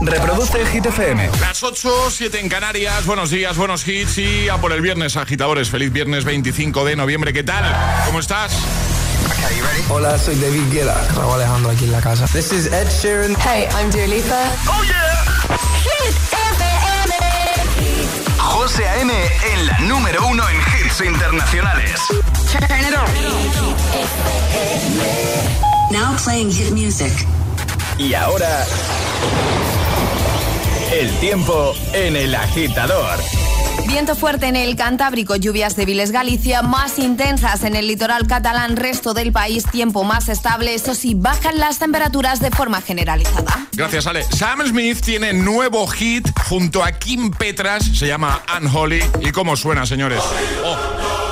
Reproduce Hit FM. Las 8, 7 en Canarias. Buenos días, buenos hits y a por el viernes, agitadores. Feliz viernes 25 de noviembre. ¿Qué tal? ¿Cómo estás? Hola, soy David Guetta. Raúl Alejandro aquí en la casa. This is Ed Sheeran. Hey, I'm Dua Lipa. ¡Oh, yeah! Hit FM. José A.M. en la número uno en hits internacionales. Turn it on. Now playing hit music. Y ahora... El tiempo en el agitador. Viento fuerte en el Cantábrico, lluvias débiles Galicia, más intensas en el litoral catalán, resto del país, tiempo más estable, eso sí, bajan las temperaturas de forma generalizada. Gracias, Ale. Sam Smith tiene nuevo hit junto a Kim Petras, se llama Unholy. ¿Y cómo suena, señores? Oh.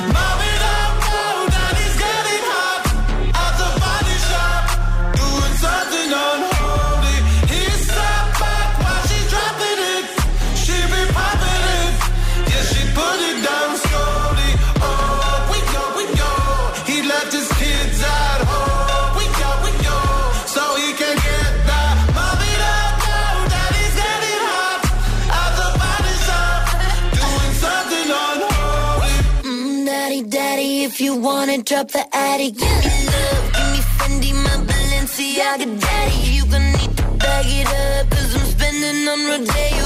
Wanna drop the attic, give me love, give me Fendi, my Balenciaga, daddy. You gonna need to bag it up, cause I'm spending on Rodeo.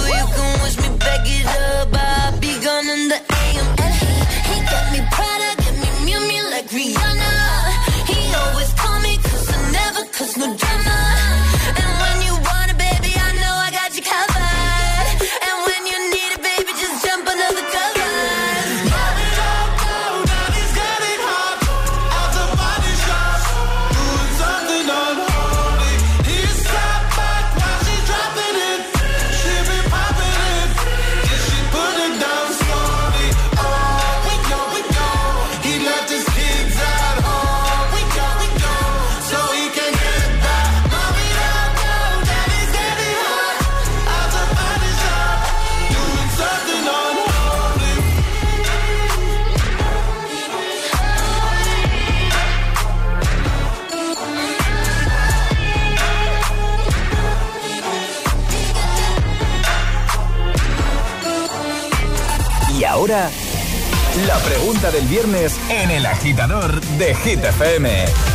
La pregunta del viernes en el agitador de Hit.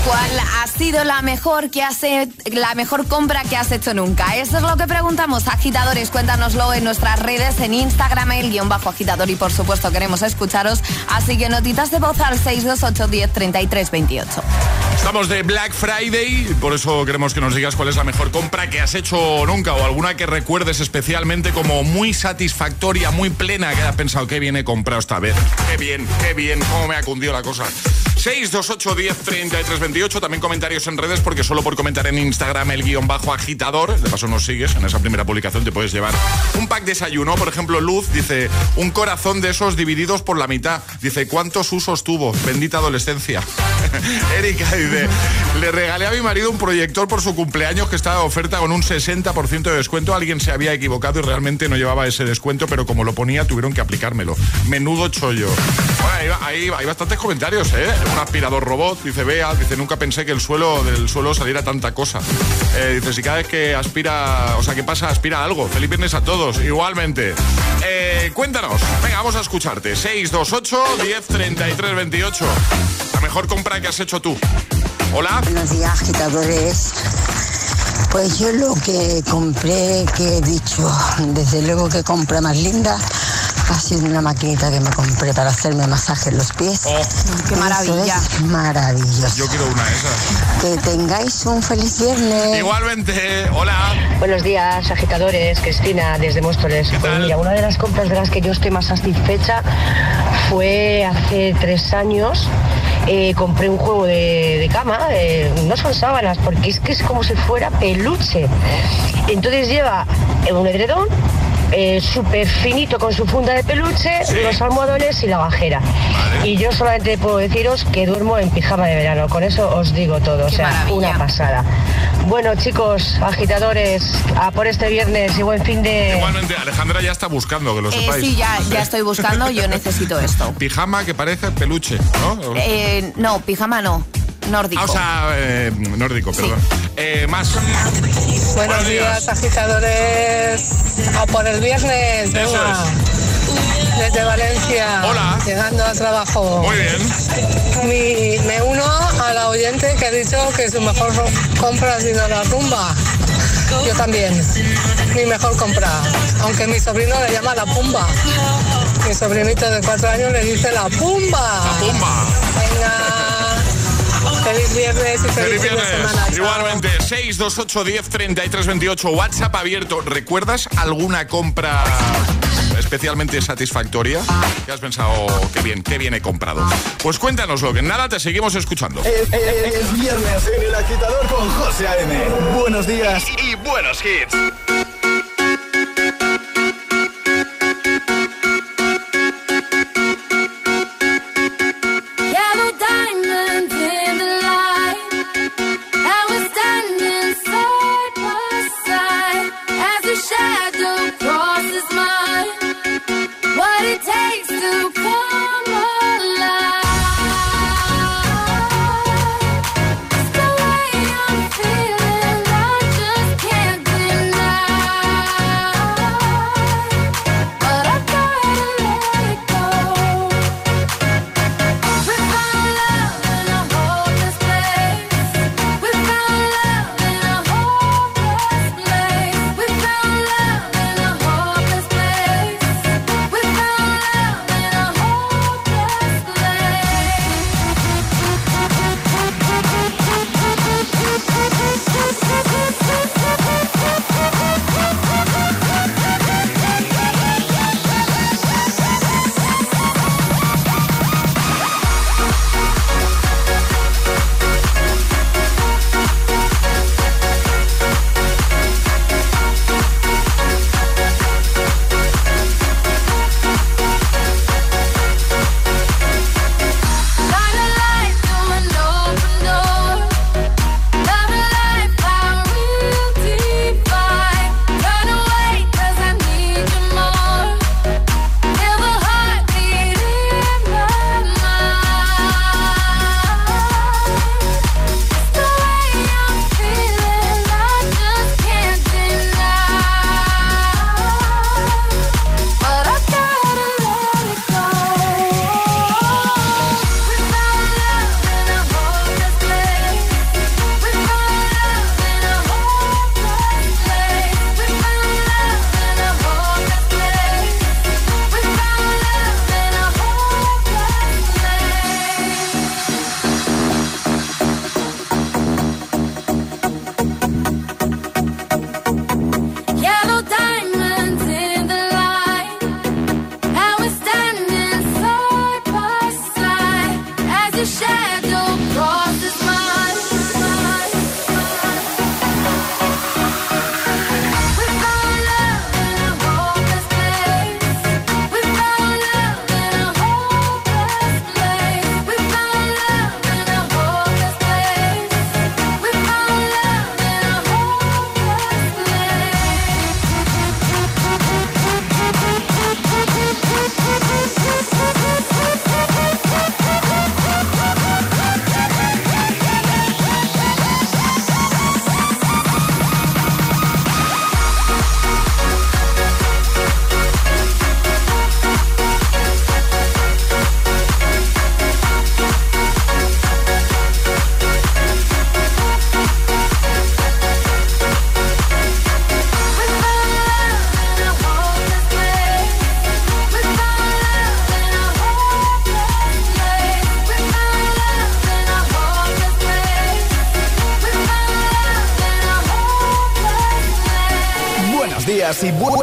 ¿Cuál ha sido la mejor que has he- la mejor compra que has hecho nunca? Eso es lo que preguntamos, agitadores. Cuéntanoslo en nuestras redes, en Instagram, el guion bajo agitador y por supuesto queremos escucharos. Así que notitas de voz al 628 10 33 28. Estamos de Black Friday, por eso queremos que nos digas cuál es la mejor compra que has hecho nunca o alguna que recuerdes especialmente como muy satisfactoria, muy plena, que hayas pensado que bien he comprado esta vez. Qué bien, qué bien, cómo me ha cundido la cosa. 628 10 33 28, también comentarios en redes porque solo por comentar en Instagram el guion bajo agitador, de paso nos sigues, en esa primera publicación te puedes llevar un pack desayuno, por ejemplo Luz dice un corazón de esos divididos por la mitad, dice ¿cuántos usos tuvo? Bendita adolescencia. Erika le regalé a mi marido un proyector por su cumpleaños que estaba de oferta con un 60% de descuento. Alguien se había equivocado y realmente no llevaba ese descuento, pero como lo ponía tuvieron que aplicármelo. Menudo chollo. Bueno, hay bastantes comentarios, ¿eh? Un aspirador robot, dice Bea, dice, nunca pensé que el suelo del suelo saliera tanta cosa. Eh, dice, si cada vez que aspira, o sea, que pasa, aspira algo. Feliz viernes a todos, igualmente. Eh, cuéntanos, venga, vamos a escucharte. 628 10 33 28. La mejor compra que has hecho tú. Hola. Buenos días, agitadores. Pues yo lo que compré, que he dicho, desde luego que compra más linda, ha sido una maquinita que me compré para hacerme masaje en los pies. Oh, Qué Eso maravilla. es maravilloso. yo quiero una de esas. Que tengáis un feliz viernes. Igualmente, hola. Buenos días, agitadores. Cristina, desde Móstoles. ¿Qué Pues mira, una de las compras de las que yo estoy más satisfecha fue hace tres años. Eh, compré un juego de, de cama, no son sábanas, porque es que es como si fuera peluche. Entonces lleva un edredón, eh, súper finito con su funda de peluche, Sí. los almohadones y la bajera. Vale. Y yo solamente puedo deciros que duermo en pijama de verano, con eso os digo todo, o sea, maravilla. una pasada. Bueno chicos, agitadores, a por este viernes y buen fin de... Igualmente, Alejandra ya está buscando, que lo Eh, sepáis. sí, ya, ya estoy buscando, yo necesito esto. Pijama que parece peluche, ¿no? Eh, no, pijama no, nórdico. Ah, o sea, eh, nórdico, perdón. Eh, más. Buenos días, agitadores. A por el viernes, Eso venga. Desde Valencia. Hola. Llegando al trabajo. Muy bien. Mi- me uno a la oyente que ha dicho que su mejor compra ha sido la rumba. Yo también. Mi mejor compra. Aunque mi sobrino le llama la pumba. Mi sobrinito de cuatro años le dice la pumba. Pumba. Venga. Feliz viernes y feliz, Feliz fin de viernes. semana. Igualmente, 628 10 33 28. WhatsApp abierto. ¿Recuerdas alguna compra especialmente satisfactoria? Que has pensado, qué bien, qué bien he comprado. Pues cuéntanoslo, que nada, te seguimos escuchando. Es, es- es viernes en el agitador con José A.M. Buenos días y buenos hits.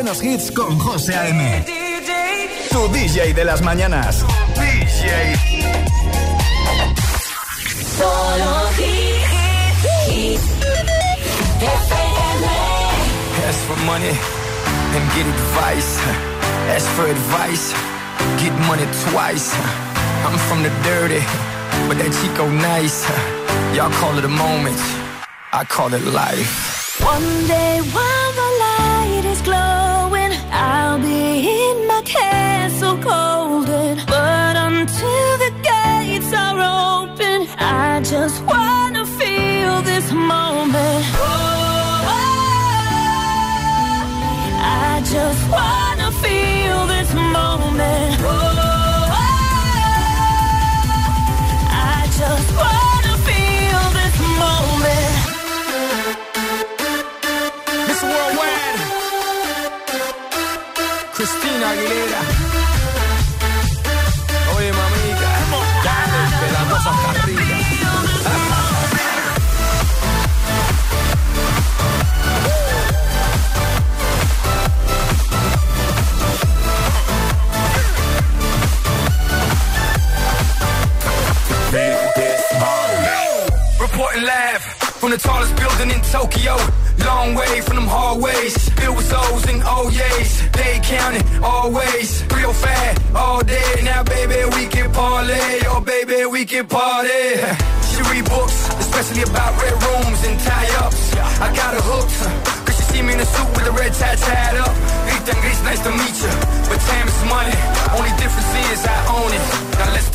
Buenos hits con José A.M. Tu DJ de las mañanas. DJ. Solo Ask for money and get advice. Ask for advice, get money twice. I'm from the dirty, but that Chico nice. Y'all call it a moment, I call it life. One day while so cold.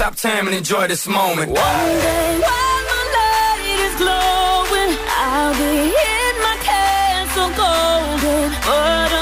Stop time and enjoy this moment. One day while the light is glowing, I'll be in my castle golden. But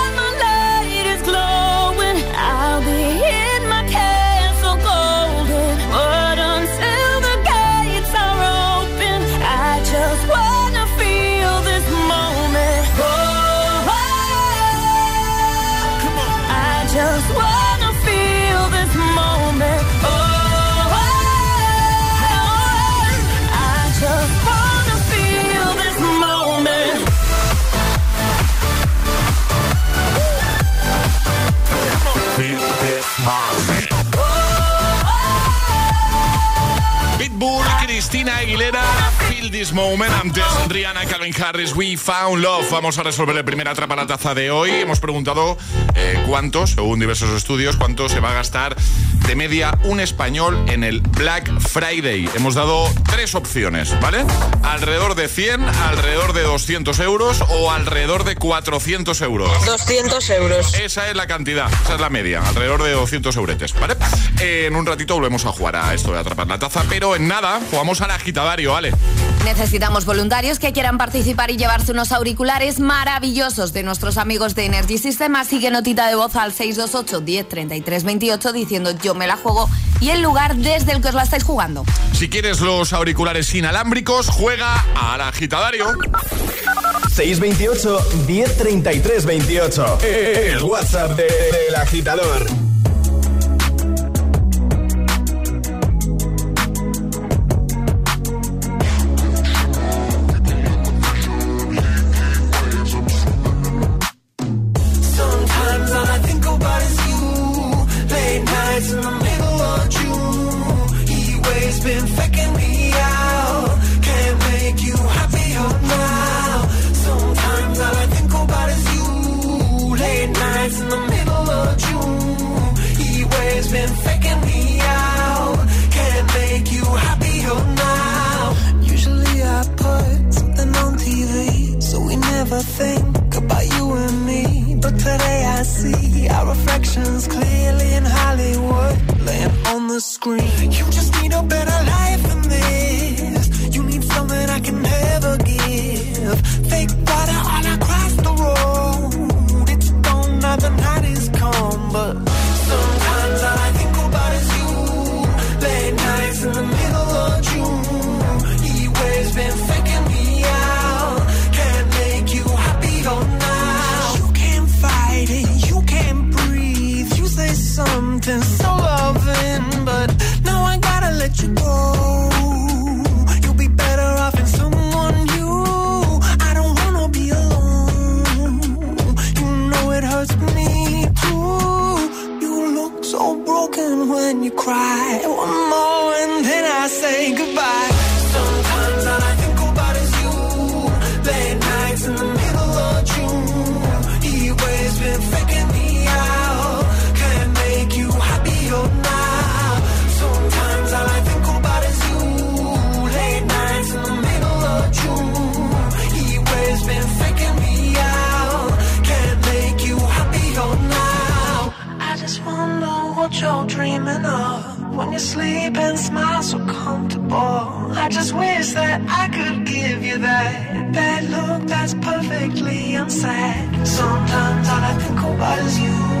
glitter. This Moment, antes Rihanna, Calvin Harris, We Found Love. Vamos a resolver el primer atrapa la taza de hoy. Hemos preguntado eh, cuánto, según diversos estudios, cuánto se va a gastar de media un español en el Black Friday. Hemos dado tres opciones, ¿vale? Alrededor de 100, alrededor de 200 euros o alrededor de 400 euros. 200 euros. Esa es la cantidad, esa es la media, alrededor de 200 euretes, ¿vale? Eh, en un ratito volvemos a jugar a esto de atrapar la taza, pero en nada, jugamos al agitadario, ¿vale? Necesitamos voluntarios que quieran participar y llevarse unos auriculares maravillosos de nuestros amigos de Energy System. Así que notita de voz al 628 10 33 28 diciendo yo me la juego y el lugar desde el que os la estáis jugando. Si quieres los auriculares inalámbricos, juega al agitadario. 628 1033 28. El WhatsApp de- del agitador. perfectly unsaid. Sometimes all I think about is you.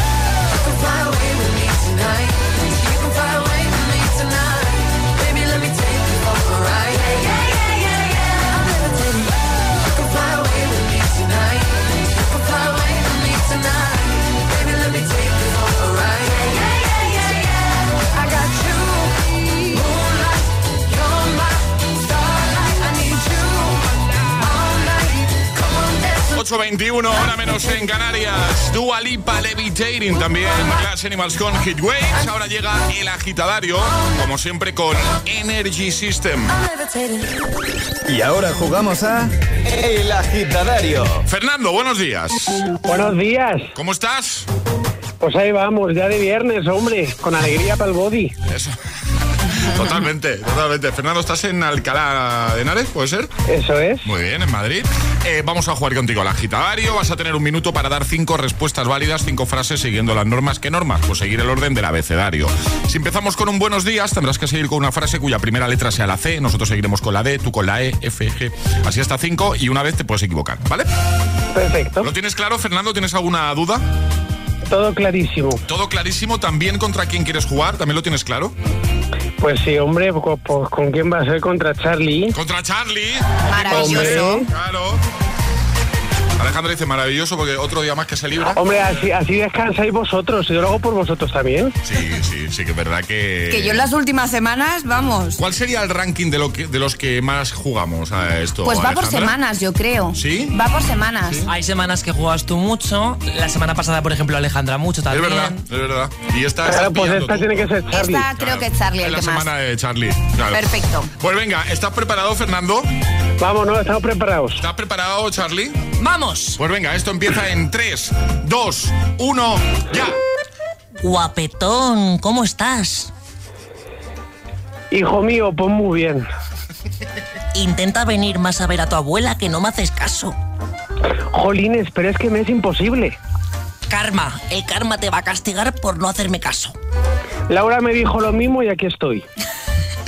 8.21, hora menos en Canarias. Dua Lipa Levitating también. Glass Animals con Hit Waves. Ahora llega el agitadario, como siempre, con Energy System. Y ahora jugamos a El Agitadario. Fernando, buenos días. Buenos días. ¿Cómo estás? Pues ahí vamos, ya de viernes, hombre, con alegría para el body. Eso. Totalmente, totalmente. Fernando, ¿estás en Alcalá de Henares? ¿Puede ser? Eso es. Muy bien, en Madrid. Eh, vamos a jugar contigo al agitadario. Vas a tener un minuto para dar cinco respuestas válidas, cinco frases siguiendo las normas. ¿Qué normas? Pues seguir el orden del abecedario. Si empezamos con un buenos días, tendrás que seguir con una frase cuya primera letra sea la C. Nosotros seguiremos con la D, tú con la E, F, G. Así hasta cinco y una vez te puedes equivocar, ¿vale? Perfecto. ¿Lo tienes claro, Fernando? ¿Tienes alguna duda? Todo clarísimo. Todo clarísimo. ¿También contra quién quieres jugar? ¿También lo tienes claro? Pues sí, hombre, pues, pues, ¿con quién va a ser? Contra Charlie. Contra Charlie. Maravilloso. Hombre, Claro. Alejandro dice maravilloso porque otro día más que se libra. Hombre, así, así descansáis vosotros. Yo lo hago por vosotros también. Sí, sí, sí que es verdad que... Que yo en las últimas semanas, vamos. ¿Cuál sería el ranking de, lo que, de los que más jugamos a esto? Pues va por Alejandra? semanas, yo creo. ¿Sí? Va por semanas. Hay semanas que juegas tú mucho. La semana pasada, por ejemplo, Alejandra mucho Es también. verdad, es verdad. Y esta Claro, pues esta tú. tiene que ser Charlie. Esta creo que es Charlie Es el la que más. semana de Charlie. claro. Perfecto. Pues venga, ¿estás preparado, Fernando? Vámonos, estamos preparados. ¿Estás preparado, Charlie? ¡Vamos! Pues venga, esto empieza en 3, 2, 1, ya. Guapetón, ¿cómo estás? Hijo mío, pues muy bien. Intenta venir más a ver a tu abuela que no me haces caso. Jolines, pero es que me es imposible. Karma, el karma te va a castigar por no hacerme caso. Laura me dijo lo mismo y aquí estoy.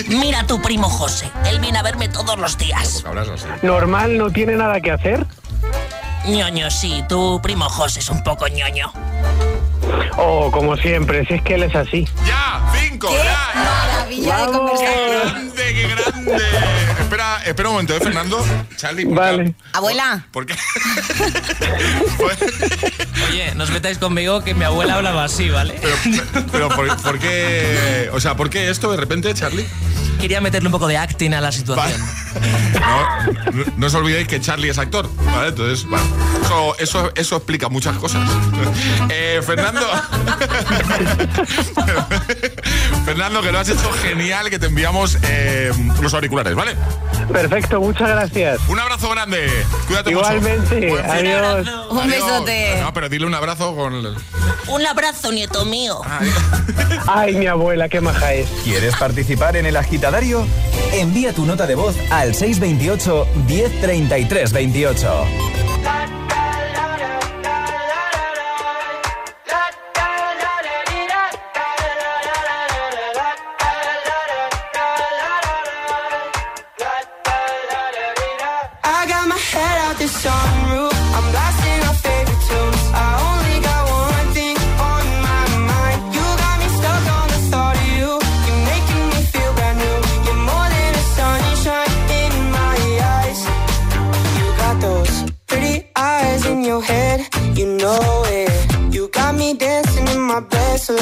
Mira a tu primo José, él viene a verme todos los días. Normal, no tiene nada que hacer. ñoño, sí, tu primo José es un poco ñoño. Oh, como siempre, si es que él es así. ¡Ya! ¡Cinco! ¡Ya! Maravilla de Vamos. conversación. ¡Qué grande, qué grande! espera, espera un momento, ¿eh, Fernando? Charlie, ¿por qué- Vale. Abuela, ¿Por qué? Oye, no os metáis conmigo que mi abuela hablaba así, ¿vale? pero, pero ¿por, por qué? O sea, ¿por qué esto de repente, Charlie? Quería meterle un poco de acting a la situación. No, no, no os olvidéis que Charlie es actor, ¿vale? Entonces, bueno, eso, eso, eso explica muchas cosas. Eh, Fernando. Fernando, que lo has hecho genial, que te enviamos eh, los auriculares, ¿vale? Perfecto, muchas gracias. Un abrazo grande. Cuídate Igualmente, mucho. Fin. adiós. un Adiós. besote. No, pero dile un abrazo con... el- Un abrazo, nieto mío. Ay, mi abuela, qué maja es. ¿Quieres participar en El Agitadario? Envía tu nota de voz al 628 1033 28.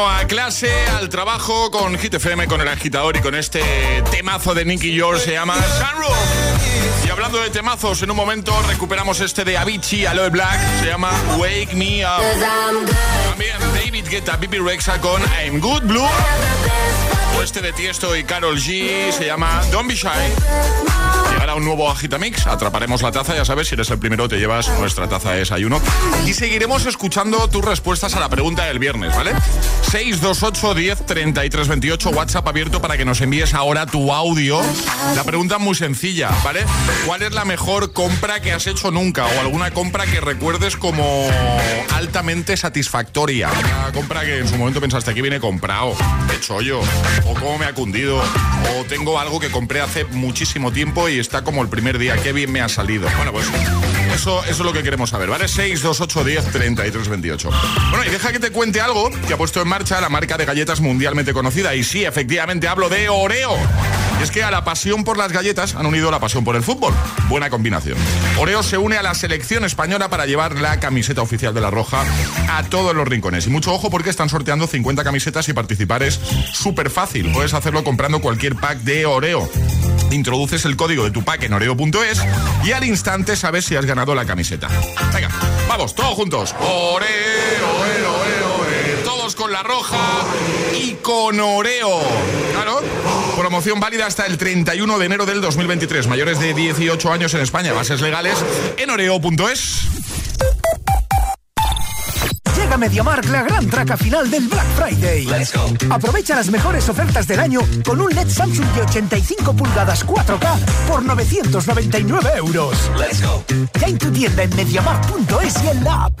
camino a clase, al trabajo, con Hit FM, con el agitador y con este temazo de Nicky George se llama Sunroof. Y hablando de temazos, en un momento recuperamos este de Avicii, Aloe Black, se llama Wake Me Up. También David Guetta, Bibi Rexa con I'm Good Blue. O este de Tiesto y Carol G se llama Don't Be Shy. Un nuevo Agitamix, atraparemos la taza, ya sabes, si eres el primero te llevas nuestra taza de desayuno. Y seguiremos escuchando tus respuestas a la pregunta del viernes, ¿vale? 628 10 33 28, WhatsApp abierto para que nos envíes ahora tu audio. La pregunta muy sencilla, ¿vale? ¿Cuál es la mejor compra que has hecho nunca? O alguna compra que recuerdes como altamente satisfactoria. Compra que en su momento pensaste que viene comprado, qué chollo, o cómo me ha cundido, o tengo algo que compré hace muchísimo tiempo y está como el primer día, qué bien me ha salido. Bueno, pues eso, eso es lo que queremos saber, ¿vale? 628 10 33 28. Bueno, y deja que te cuente algo que ha puesto en marcha la marca de galletas mundialmente conocida. Y sí, efectivamente hablo de Oreo. Es que a la pasión por las galletas han unido la pasión por el fútbol. Buena combinación. Oreo se une a la selección española para llevar la camiseta oficial de la Roja a todos los rincones. Y mucho ojo porque están sorteando 50 camisetas y participar es súper fácil. Puedes hacerlo comprando cualquier pack de Oreo. Introduces el código de tu pack en oreo.es y al instante sabes si has ganado la camiseta. Venga, vamos, todos juntos. Oreo, Oreo, Oreo. Con la roja y con Oreo. Claro. Promoción válida hasta el 31 de enero del 2023. Mayores de 18 años en España. Bases legales en oreo.es. Llega MediaMark la gran traca final del Black Friday. Aprovecha las mejores ofertas del año con un LED Samsung de 85 pulgadas 4K por 999 euros. Ya en tu tienda en MediaMark.es y en la app.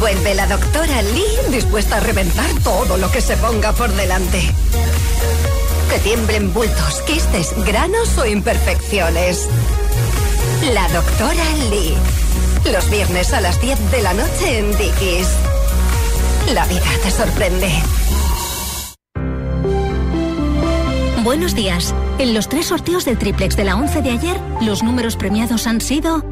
Vuelve la doctora Lee dispuesta a reventar todo lo que se ponga por delante. Que tiemblen bultos, quistes, granos o imperfecciones. La doctora Lee. Los viernes a las 10 de la noche en Dickies. La vida te sorprende. Buenos días. En los tres sorteos del triplex de la 11 de ayer, los números premiados han sido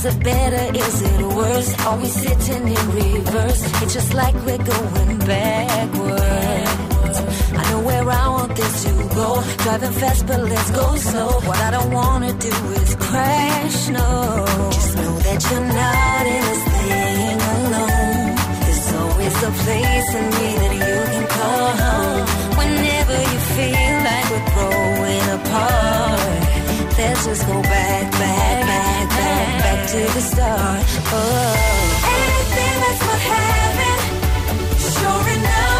Is it better? Is it worse? Are we sitting in reverse? It's just like we're going backwards. I know where I want this to go. Driving fast, but let's go slow. What I don't wanna do is crash, no. Just know that you're not in this thing alone. There's always a place in me that you can call home. Whenever you feel like we're growing apart, let's just go back, back, back, back, back to the start. Oh. Anything that's worth having, sure enough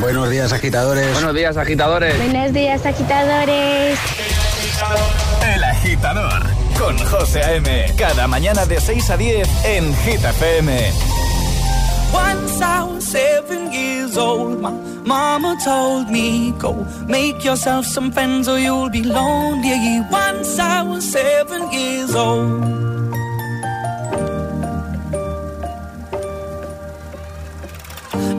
Buenos días, agitadores. Buenos días, agitadores. Buenos días, agitadores. El Agitador con José A.M. Cada mañana de 6 a 10 en Hit FM. Once I was seven years old, my mama told me, Go make yourself some friends or you'll be lonely. Once I was seven years old.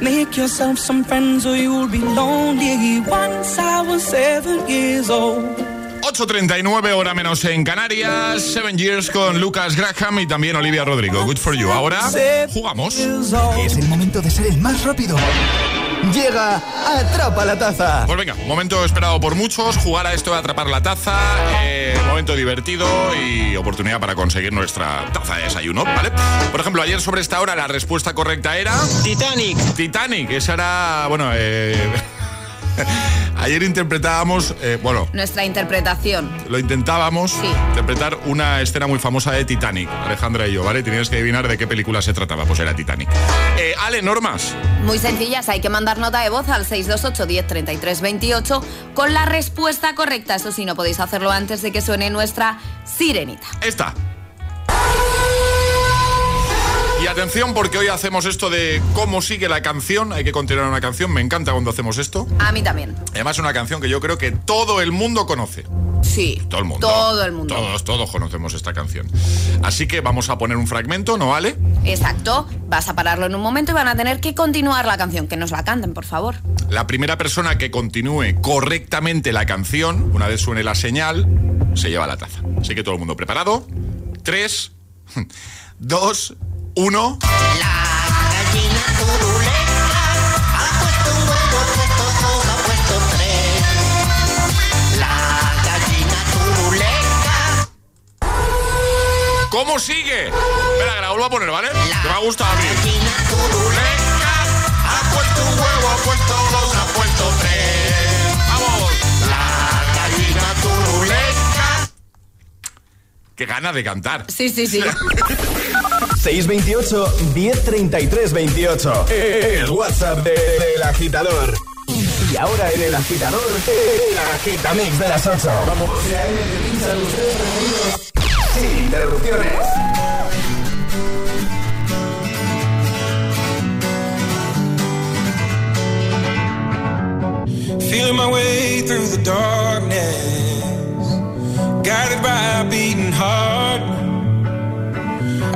make yourself some friends or you'll be lonely. Once I was seven years old. 8.39 hora menos en Canarias, Seven Years con Lucas Graham y también Olivia Rodrigo. Good for you. Ahora jugamos. Es el momento de ser el más rápido. Llega Atrapa la Taza. Pues venga, momento esperado por muchos, jugar a esto de atrapar la taza, eh, momento divertido y oportunidad para conseguir nuestra taza de desayuno, ¿vale? Por ejemplo, ayer sobre esta hora la respuesta correcta era... Titanic. Titanic, esa era, bueno, eh... Ayer interpretábamos, eh, bueno, Nuestra interpretación. lo intentábamos Sí. interpretar una escena muy famosa de Titanic, Alejandra y yo, ¿vale? Tenías que adivinar de qué película se trataba, pues era Titanic. Eh, Ale, normas. Muy sencillas, hay que mandar nota de voz al 628 10 33 28 con la respuesta correcta. Eso sí, no podéis hacerlo antes de que suene nuestra sirenita. Esta. Y atención porque hoy hacemos esto de cómo sigue la canción. Hay que continuar una canción. Me encanta cuando hacemos esto. A mí también. Además, una canción que yo creo que todo el mundo conoce. Sí. Todo el mundo. Todo el mundo. Todos, todos conocemos esta canción. Así que vamos a poner un fragmento, ¿no, Ale? Exacto. Vas a pararlo en un momento y van a tener que continuar la canción. Que nos la canten, por favor. La primera persona que continúe correctamente la canción, una vez suene la señal, se lleva la taza. Así que todo el mundo preparado. Tres, dos, uno. Gallina turuleca ha puesto un huevo, ha puesto dos, ha puesto tres. La gallina turuleca. ¿Cómo sigue? Espera, que la vuelvo a poner, ¿vale? Que me ha gustado a mí. Gallina turuleca Ha puesto un huevo, ha puesto dos, ha puesto tres. ¡Vamos! La gallina turuleca. ¡Qué gana de cantar! Sí, sí, sí. 628 1033 28. El WhatsApp de- del agitador. Y ahora en el agitador, el agitamix de las 8. Vamos. Sin interrupciones. Feeling my way through the darkness, guided by a beating heart.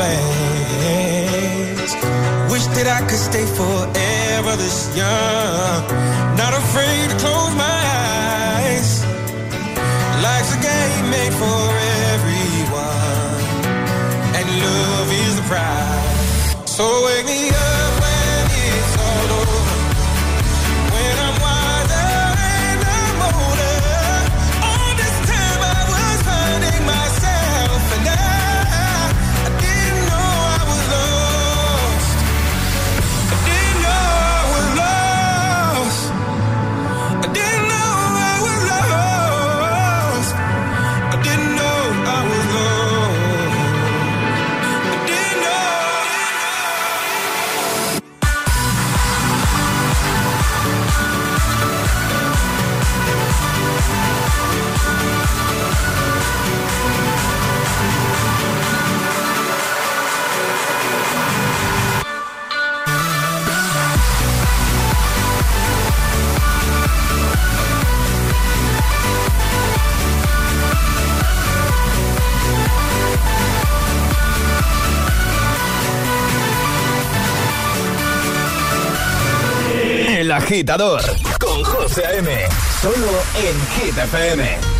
plans. Wish that I could stay forever this young. Not afraid to close. agitador con José M. Solo en Hit FM.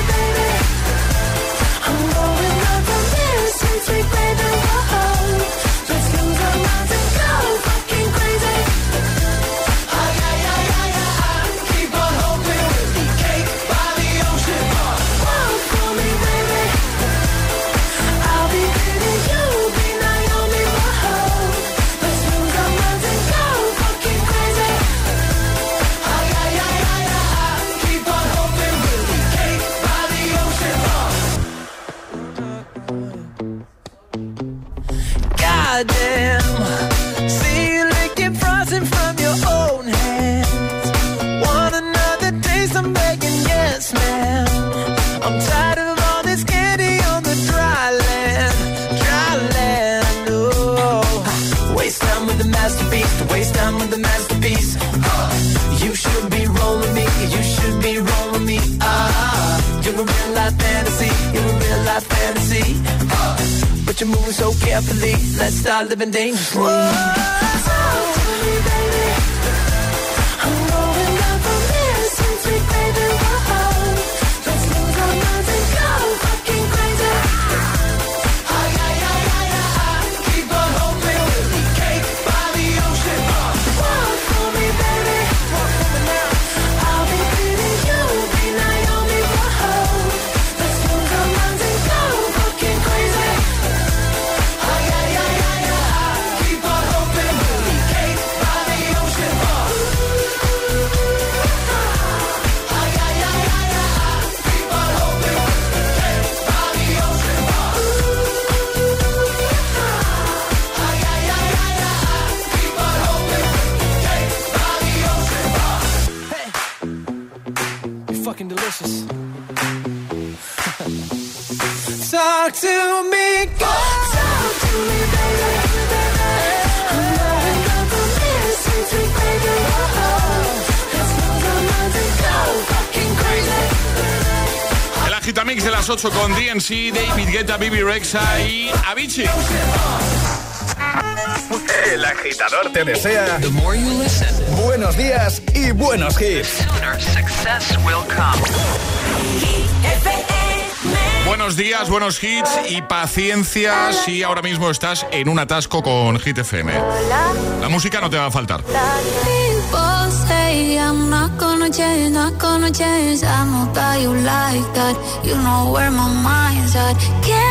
dangerous. Fucking delicious. Talk to me, go. Talk to me, baby. I'm go fucking crazy. El agitamix de las 8 con DNC, David Guetta, Bibi Rexa y Avicii. El agitador te desea buenos días y buenos hits. Buenos días, buenos hits y paciencia si ahora mismo estás en un atasco con Hit FM. La música no te va a faltar. People say I'm not gonna change, not gonna change. I know that you like that. You know where my mind's at. Can't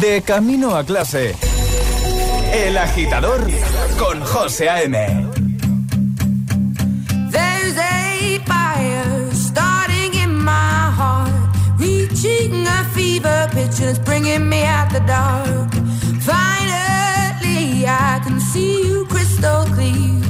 De camino a clase. El agitador con José A.M. There's a fire starting in my heart, reaching a fever pitch, and it's bringing me out the dark. Finally, I can see you crystal clear.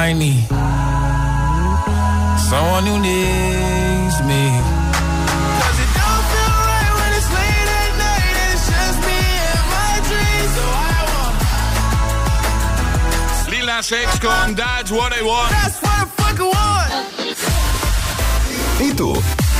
I need someone who needs me. 'Cause it don't feel right when it's late at night and it's just me and my dreams. So I want Lila Sex con That's What I Want. That's what I fucking want. ¿Y tú?